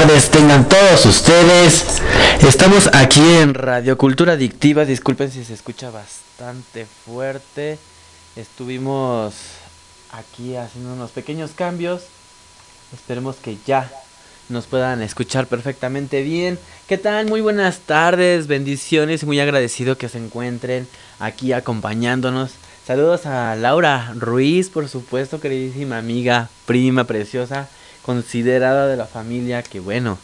Tardes, tengan todos ustedes. Estamos aquí en Radio Cultura Adictiva. Disculpen si se escucha bastante fuerte. Estuvimos aquí haciendo unos pequeños cambios. Esperemos que ya nos puedan escuchar perfectamente bien. ¿Qué tal? Muy buenas tardes, bendiciones muy agradecido que se encuentren aquí acompañándonos. Saludos a Laura Ruiz, por supuesto, queridísima amiga, prima preciosa, considerada de la familia, que bueno,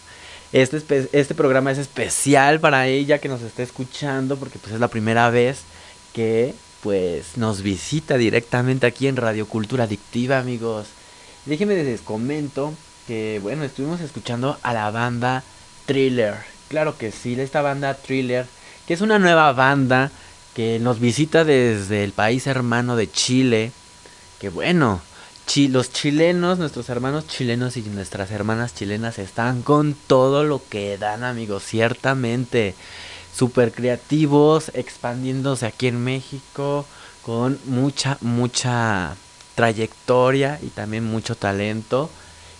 este, este programa es especial para ella que nos está escuchando porque pues es la primera vez que pues nos visita directamente aquí en Radio Cultura Adictiva, amigos. Déjenme les comento que bueno, estuvimos escuchando a la banda Thriller. Claro que sí, esta banda Thriller, que es una nueva banda que nos visita desde el país hermano de Chile. Que bueno, los chilenos, nuestros hermanos chilenos y nuestras hermanas chilenas están con todo lo que dan, amigos, ciertamente. Súper creativos, expandiéndose aquí en México, con mucha, mucha trayectoria y también mucho talento.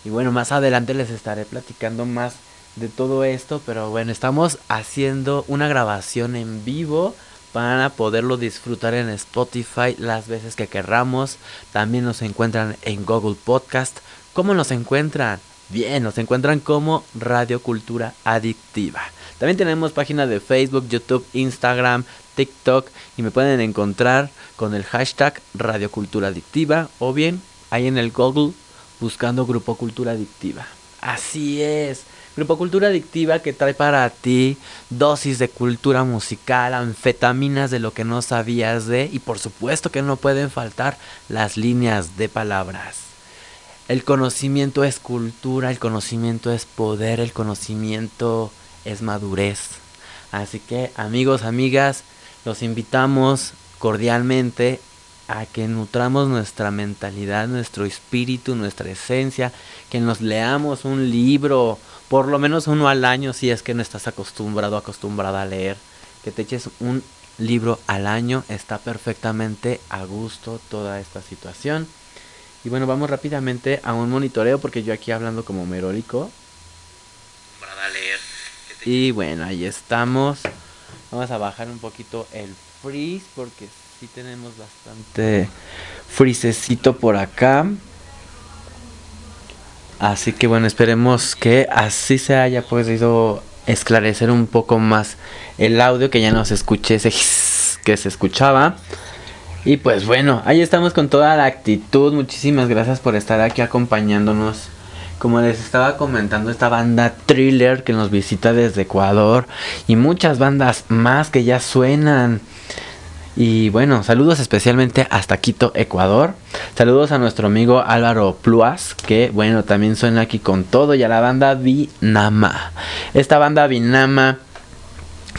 Y bueno, más adelante les estaré platicando más de todo esto, pero bueno, estamos haciendo una grabación en vivo para poderlo disfrutar en Spotify las veces que querramos. También nos encuentran en Google Podcast. ¿Cómo nos encuentran? Bien, nos encuentran como Radio Cultura Adictiva. También tenemos páginas de Facebook, YouTube, Instagram, TikTok y me pueden encontrar con el hashtag Radio Cultura Adictiva o bien ahí en el Google buscando Grupo Cultura Adictiva. Así es. Grupo Cultura Adictiva que trae para ti dosis de cultura musical, anfetaminas de lo que no sabías de y por supuesto que no pueden faltar las líneas de palabras. El conocimiento es cultura, el conocimiento es poder, el conocimiento es madurez. Así que amigos, amigas, los invitamos cordialmente a que nutramos nuestra mentalidad, nuestro espíritu, nuestra esencia, que nos leamos un libro, por lo menos uno al año si es que no estás acostumbrado, acostumbrada a leer, que te eches un libro al año, está perfectamente a gusto toda esta situación. Y bueno, vamos rápidamente a un monitoreo porque yo aquí hablando como merólico. Y bueno, ahí estamos. Vamos a bajar un poquito el freeze porque tenemos bastante frisecito por acá. Así que bueno, esperemos que así se haya podido esclarecer un poco más el audio, que ya no se ese que se escuchaba. Y pues bueno, ahí estamos con toda la actitud. Muchísimas gracias por estar aquí acompañándonos. Como les estaba comentando, esta banda Thriller que nos visita desde Ecuador y muchas bandas más que ya suenan. Y bueno, saludos especialmente hasta Quito, Ecuador. Saludos a nuestro amigo Álvaro Pluas, que bueno, también suena aquí con todo. Y a la banda Vinama. Esta banda Vinama,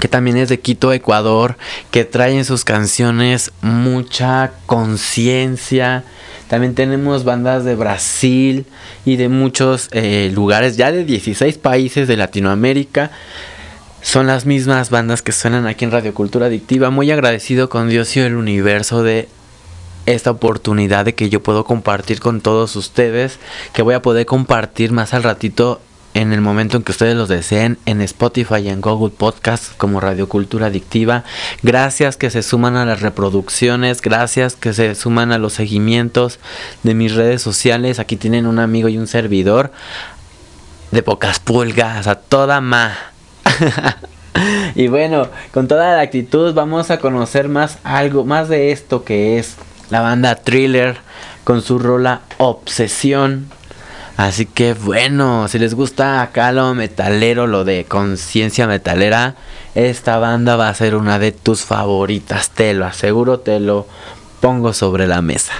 que también es de Quito, Ecuador, que trae en sus canciones mucha conciencia. También tenemos bandas de Brasil y de muchos eh, lugares, ya de 16 países de Latinoamérica son las mismas bandas que suenan aquí en Radio Cultura Adictiva. Muy agradecido con Dios y el universo de esta oportunidad de que yo puedo compartir con todos ustedes, que voy a poder compartir más al ratito en el momento en que ustedes los deseen en Spotify y en Google Podcast como Radio Cultura Adictiva. Gracias que se suman a las reproducciones, gracias que se suman a los seguimientos de mis redes sociales. Aquí tienen un amigo y un servidor de pocas pulgas, a toda ma. y bueno, con toda la actitud vamos a conocer más algo, más de esto que es la banda Thriller con su rola Obsesión. Así que bueno, si les gusta acá lo metalero, lo de conciencia metalera, esta banda va a ser una de tus favoritas, te lo aseguro, te lo pongo sobre la mesa.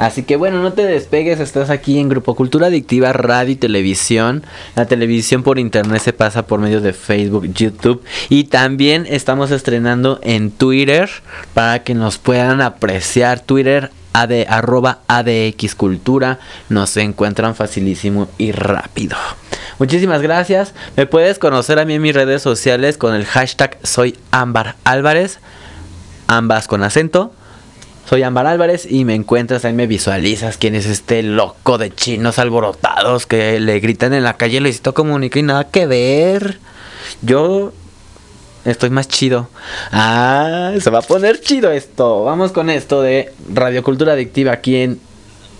Así que bueno, no te despegues, estás aquí en Grupo Cultura Adictiva, radio y televisión. La televisión por internet se pasa por medio de Facebook, YouTube y también estamos estrenando en Twitter para que nos puedan apreciar. Twitter AD, arroba Cultura. Nos encuentran facilísimo y rápido. Muchísimas gracias. Me puedes conocer a mí en mis redes sociales con el hashtag soy Ámbar Álvarez. Ambas con acento. Soy Ámbar Álvarez y me encuentras ahí, me visualizas quién es este loco de chinos alborotados que le gritan en la calle Luisito Comunica y nada que ver. Yo estoy más chido. Ah, se va a poner chido esto. Vamos con esto de Radiocultura Adictiva aquí en...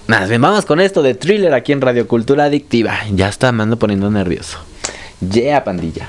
Más bien, vamos con esto de thriller aquí en Radiocultura Adictiva. Ya está, me ando poniendo nervioso. Yeah, pandilla.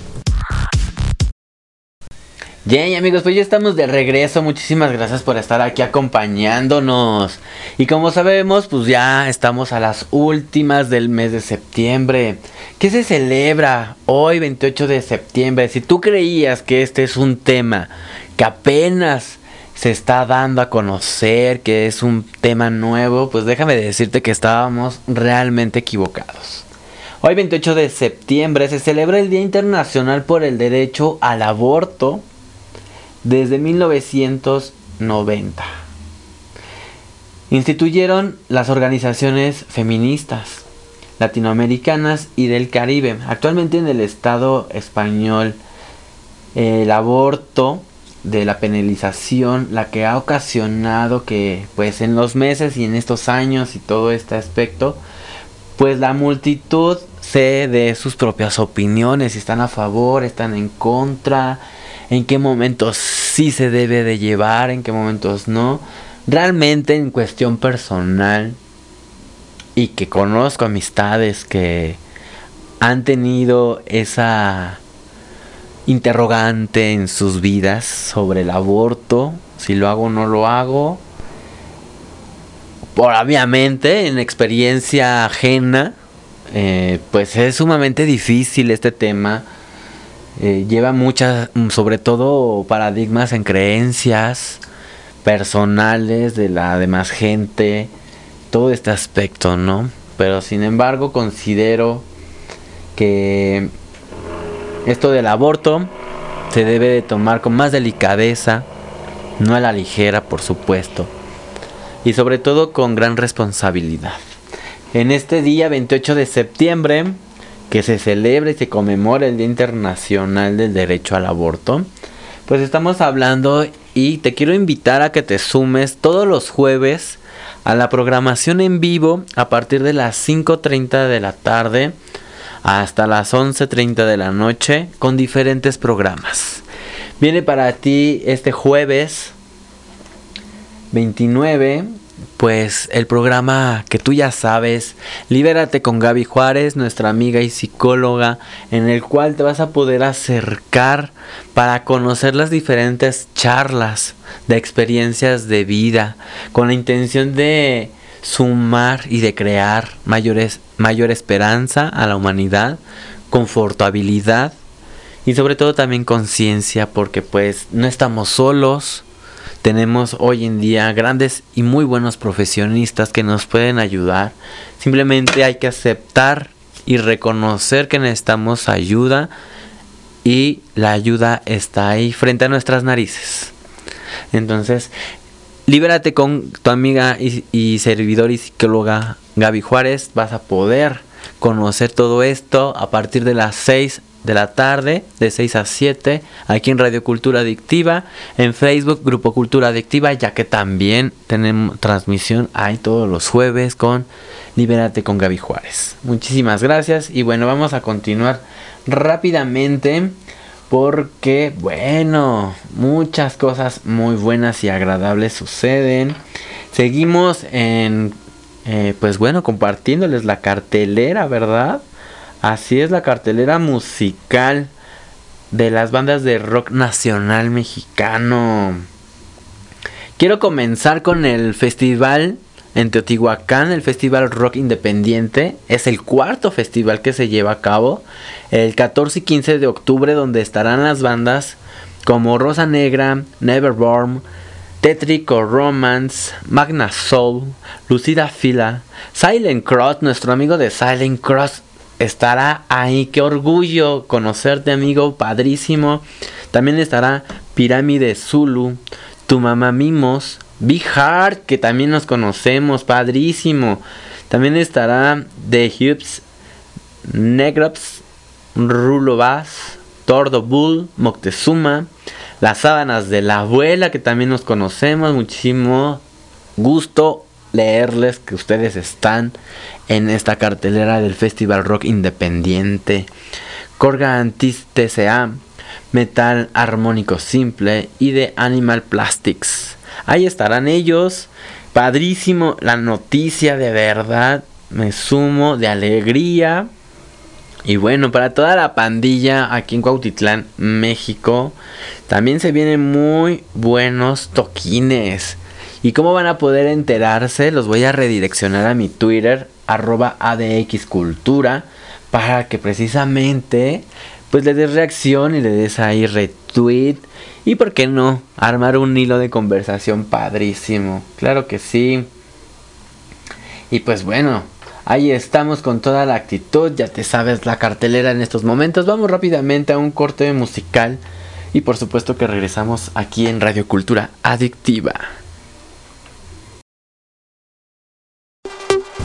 Bien amigos, pues ya estamos de regreso. Muchísimas gracias por estar aquí acompañándonos. Y como sabemos, pues ya estamos a las últimas del mes de septiembre. ¿Qué se celebra hoy 28 de septiembre? Si tú creías que este es un tema que apenas se está dando a conocer, que es un tema nuevo, pues déjame decirte que estábamos realmente equivocados. Hoy 28 de septiembre se celebra el Día Internacional por el Derecho al Aborto desde 1990. Instituyeron las organizaciones feministas latinoamericanas y del Caribe. Actualmente en el Estado español el aborto de la penalización la que ha ocasionado que pues en los meses y en estos años y todo este aspecto pues la multitud se dé sus propias opiniones, si están a favor, están en contra, en qué momentos sí se debe de llevar, en qué momentos no. Realmente en cuestión personal y que conozco amistades que han tenido esa interrogante en sus vidas sobre el aborto, si lo hago o no lo hago. Por, obviamente, en experiencia ajena, eh, pues es sumamente difícil este tema eh, lleva muchas, mm, sobre todo paradigmas en creencias personales de la demás gente, todo este aspecto, ¿no? Pero sin embargo considero que esto del aborto se debe de tomar con más delicadeza, no a la ligera, por supuesto, y sobre todo con gran responsabilidad. En este día 28 de septiembre que se celebra y se conmemora el Día Internacional del Derecho al Aborto, pues estamos hablando y te quiero invitar a que te sumes todos los jueves a la programación en vivo a partir de las 5.30 de la tarde hasta las 11.30 de la noche con diferentes programas. Viene para ti este jueves 29 pues el programa que tú ya sabes, Libérate con Gaby Juárez, nuestra amiga y psicóloga, en el cual te vas a poder acercar para conocer las diferentes charlas de experiencias de vida, con la intención de sumar y de crear mayores, mayor esperanza a la humanidad, confortabilidad y sobre todo también conciencia, porque pues no estamos solos, tenemos hoy en día grandes y muy buenos profesionistas que nos pueden ayudar. Simplemente hay que aceptar y reconocer que necesitamos ayuda y la ayuda está ahí frente a nuestras narices. Entonces, libérate con tu amiga y, y servidor y psicóloga Gaby Juárez. Vas a poder conocer todo esto a partir de las 6 de la tarde, de 6 a 7, aquí en Radio Cultura Adictiva, en Facebook, Grupo Cultura Adictiva, ya que también tenemos transmisión ahí todos los jueves con Libérate con Gaby Juárez. Muchísimas gracias y bueno, vamos a continuar rápidamente porque, bueno, muchas cosas muy buenas y agradables suceden. Seguimos en, eh, pues bueno, compartiéndoles la cartelera, ¿verdad? Así es la cartelera musical de las bandas de rock nacional mexicano. Quiero comenzar con el festival en Teotihuacán, el Festival Rock Independiente. Es el cuarto festival que se lleva a cabo. El 14 y 15 de octubre donde estarán las bandas como Rosa Negra, Neverborn, Tetrico Romance, Magna Soul, Lucida Fila, Silent Cross, nuestro amigo de Silent Cross estará ahí. Qué orgullo conocerte, amigo. Padrísimo. También estará Pirámide Zulu. Tu mamá Mimos. Big Heart, que también nos conocemos. Padrísimo. También estará The Hubs. Negrops. Rulo Bass. Tordo Bull. Moctezuma. Las sábanas de la abuela, que también nos conocemos. Muchísimo gusto leerles que ustedes están en esta cartelera del Festival Rock Independiente. Corga Antis TCA, Metal Armónico Simple y de Animal Plastics. Ahí estarán ellos. Padrísimo la noticia de verdad. Me sumo de alegría. Y bueno, para toda la pandilla aquí en Cuautitlán, México, también se vienen muy buenos toquines. ¿Y cómo van a poder enterarse? Los voy a redireccionar a mi Twitter, arroba ADXcultura, para que precisamente pues le des reacción y le des ahí retweet. Y por qué no, armar un hilo de conversación padrísimo. Claro que sí. Y pues bueno, ahí estamos con toda la actitud. Ya te sabes la cartelera en estos momentos. Vamos rápidamente a un corte musical. Y por supuesto que regresamos aquí en Radio Cultura Adictiva.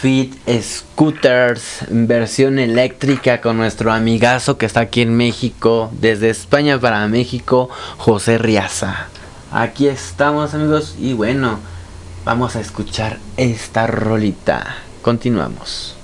Fit Scooters versión eléctrica con nuestro amigazo que está aquí en México, desde España para México, José Riaza. Aquí estamos amigos y bueno, vamos a escuchar esta rolita. Continuamos.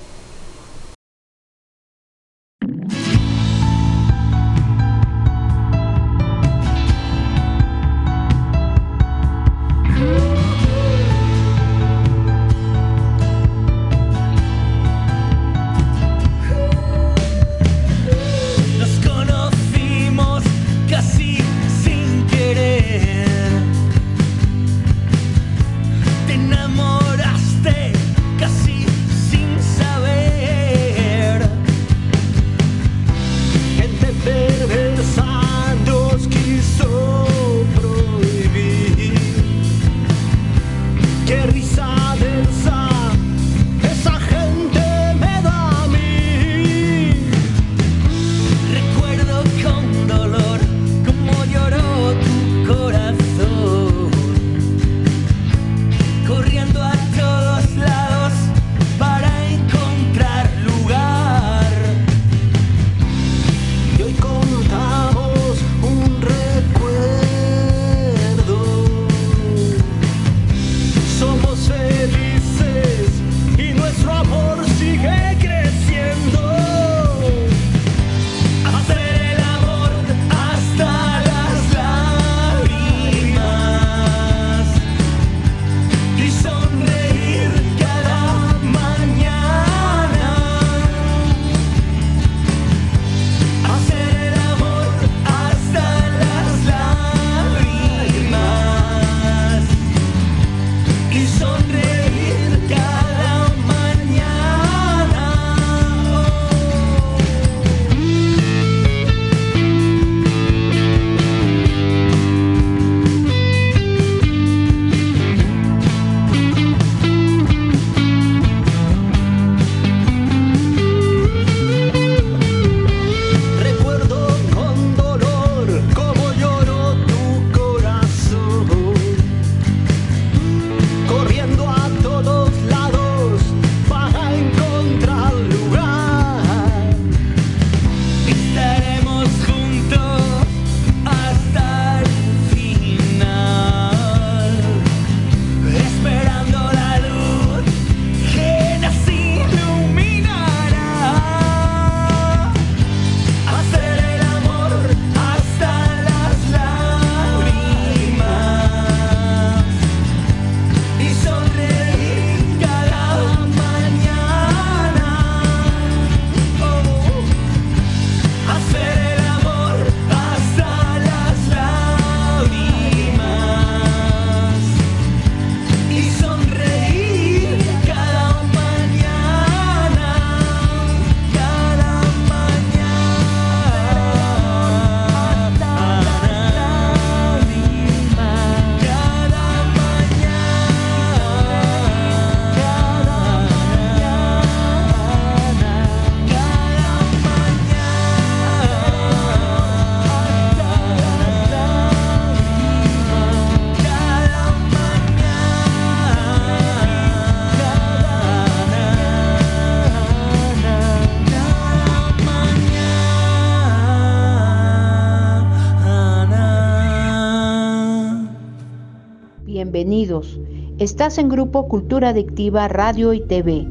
Bienvenidos. Estás en Grupo Cultura Adictiva Radio y TV,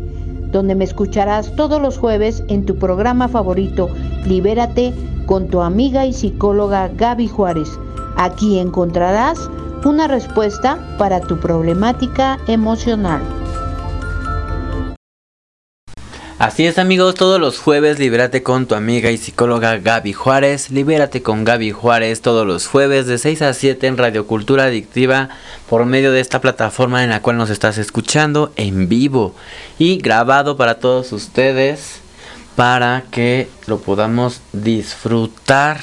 donde me escucharás todos los jueves en tu programa favorito, Libérate, con tu amiga y psicóloga Gaby Juárez. Aquí encontrarás una respuesta para tu problemática emocional. Así es amigos, todos los jueves libérate con tu amiga y psicóloga Gaby Juárez. Libérate con Gaby Juárez todos los jueves de 6 a 7 en Radio Cultura Adictiva por medio de esta plataforma en la cual nos estás escuchando en vivo y grabado para todos ustedes para que lo podamos disfrutar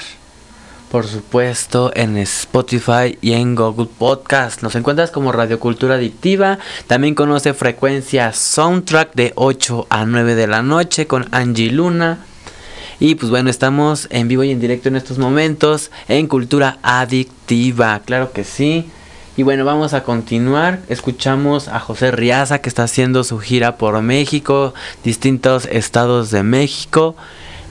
por supuesto en Spotify y en Google Podcast. Nos encuentras como Radio Cultura Adictiva. También conoce frecuencia soundtrack de 8 a 9 de la noche con Angie Luna. Y pues bueno, estamos en vivo y en directo en estos momentos en Cultura Adictiva. Claro que sí. Y bueno, vamos a continuar. Escuchamos a José Riaza que está haciendo su gira por México, distintos estados de México.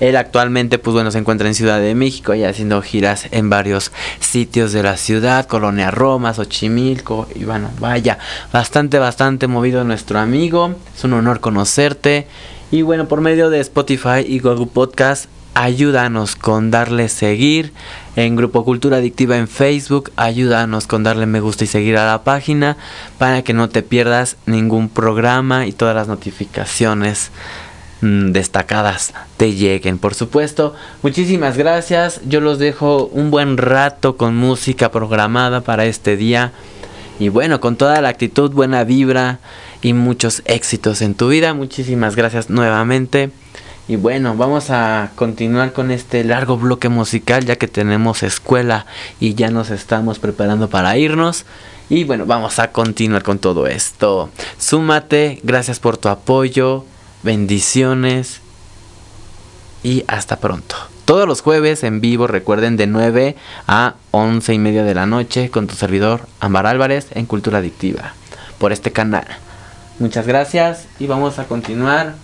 Él actualmente, pues bueno, se encuentra en Ciudad de México y haciendo giras en varios sitios de la ciudad, Colonia Roma, Xochimilco, y bueno, vaya, bastante, bastante movido nuestro amigo. Es un honor conocerte. Y bueno, por medio de Spotify y Google Podcast, ayúdanos con darle seguir en Grupo Cultura Adictiva en Facebook, ayúdanos con darle me gusta y seguir a la página para que no te pierdas ningún programa y todas las notificaciones Mm, destacadas te lleguen. Por supuesto, muchísimas gracias. Yo los dejo un buen rato con música programada para este día. Y bueno, con toda la actitud, buena vibra y muchos éxitos en tu vida. Muchísimas gracias nuevamente. Y bueno, vamos a continuar con este largo bloque musical ya que tenemos escuela y ya nos estamos preparando para irnos. Y bueno, vamos a continuar con todo esto. Súmate, gracias por tu apoyo bendiciones y hasta pronto. Todos los jueves en vivo, recuerden, de 9 a 11 y media de la noche con tu servidor Amar Álvarez en Cultura Adictiva por este canal. Muchas gracias y vamos a continuar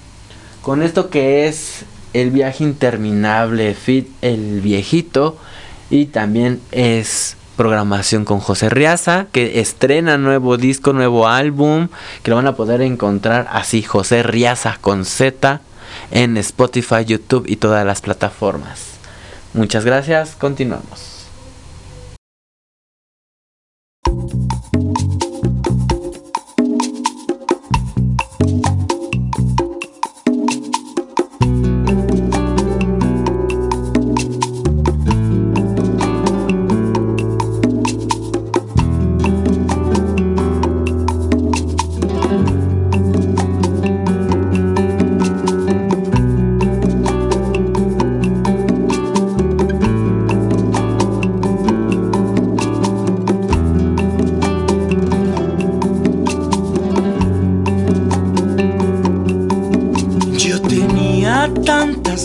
con esto que es el viaje interminable, Fit el viejito y también es programación con José Riaza, que estrena nuevo disco, nuevo álbum, que lo van a poder encontrar así, José Riaza con Z, en Spotify, YouTube y todas las plataformas. Muchas gracias, continuamos.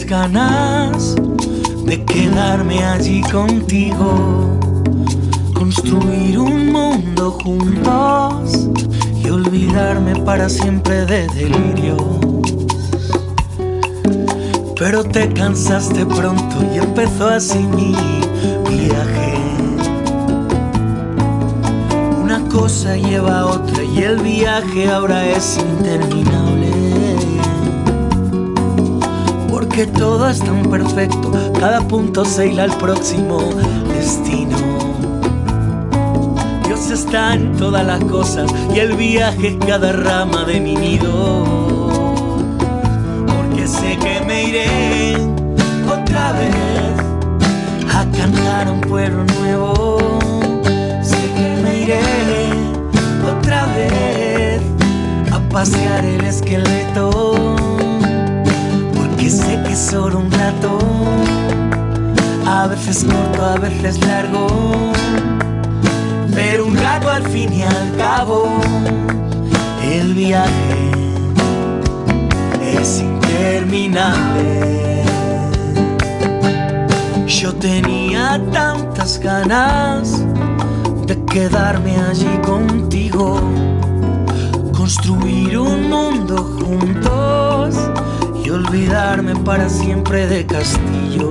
Ganas de quedarme allí contigo, construir un mundo juntos y olvidarme para siempre de delirio. Pero te cansaste pronto y empezó así mi viaje. Una cosa lleva a otra y el viaje ahora es interminable que todo es tan perfecto, cada punto se hila al próximo destino. Dios está en todas las cosas y el viaje es cada rama de mi nido. Porque sé que me iré otra vez a cantar a un pueblo nuevo. Sé que me iré otra vez a pasear el esqueleto sé que es solo un rato, a veces corto, a veces largo, pero un rato al fin y al cabo, el viaje es interminable. Yo tenía tantas ganas de quedarme allí contigo, construir un mundo juntos olvidarme para siempre de castillos.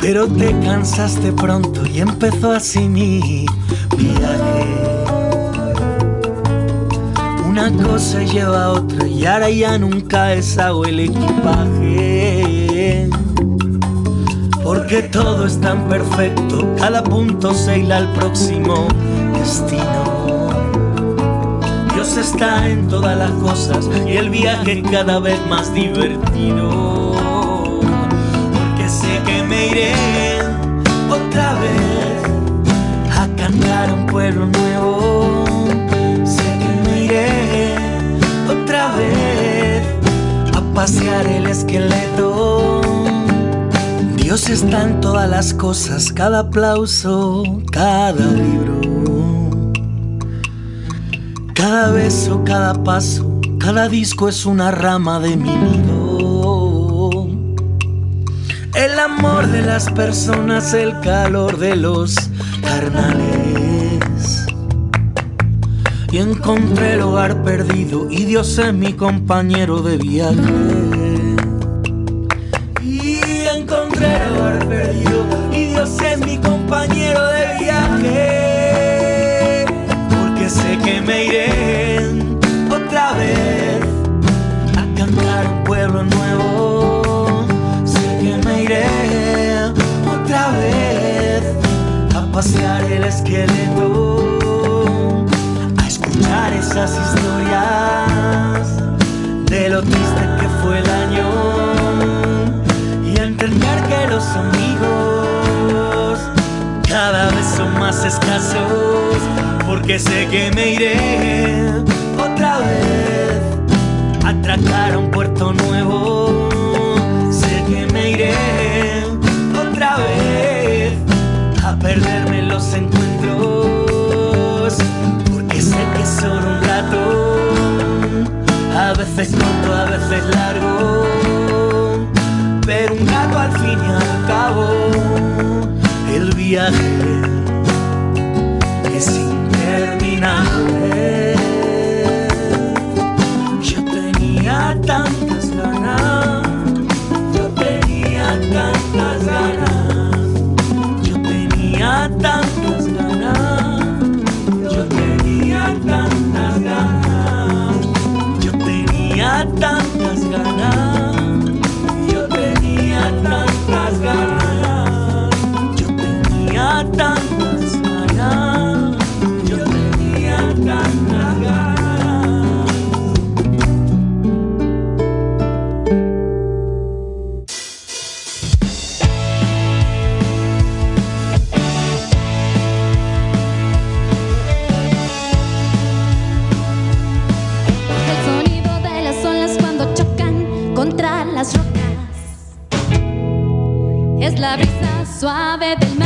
Pero te cansaste pronto y empezó así mi viaje. Una cosa lleva a otra y ahora ya nunca deshago el equipaje. Porque todo es tan perfecto, cada punto se hila al próximo destino. Dios está en todas las cosas y el viaje cada vez más divertido. Porque sé que me iré otra vez a cantar a un pueblo nuevo. Sé que me iré otra vez a pasear el esqueleto. Dios está en todas las cosas, cada aplauso, cada libro. Cada beso, cada paso, cada disco es una rama de mi nido. El amor de las personas, el calor de los carnales. Y encontré el hogar perdido y Dios es mi compañero de viaje. Y encontré el hogar perdido me iré otra vez a cantar un pueblo nuevo. Sé que me iré otra vez a pasear el esqueleto, a escuchar esas historias de lo triste que fue el año y a entender que los amigos cada vez son más escasos porque sé que me iré otra vez. A atracar a un puerto nuevo sé que me iré otra vez. A perderme los encuentros porque sé que es solo un rato a veces corto, a veces largo. Pero un gato al fin y al cabo el viaje suave del mar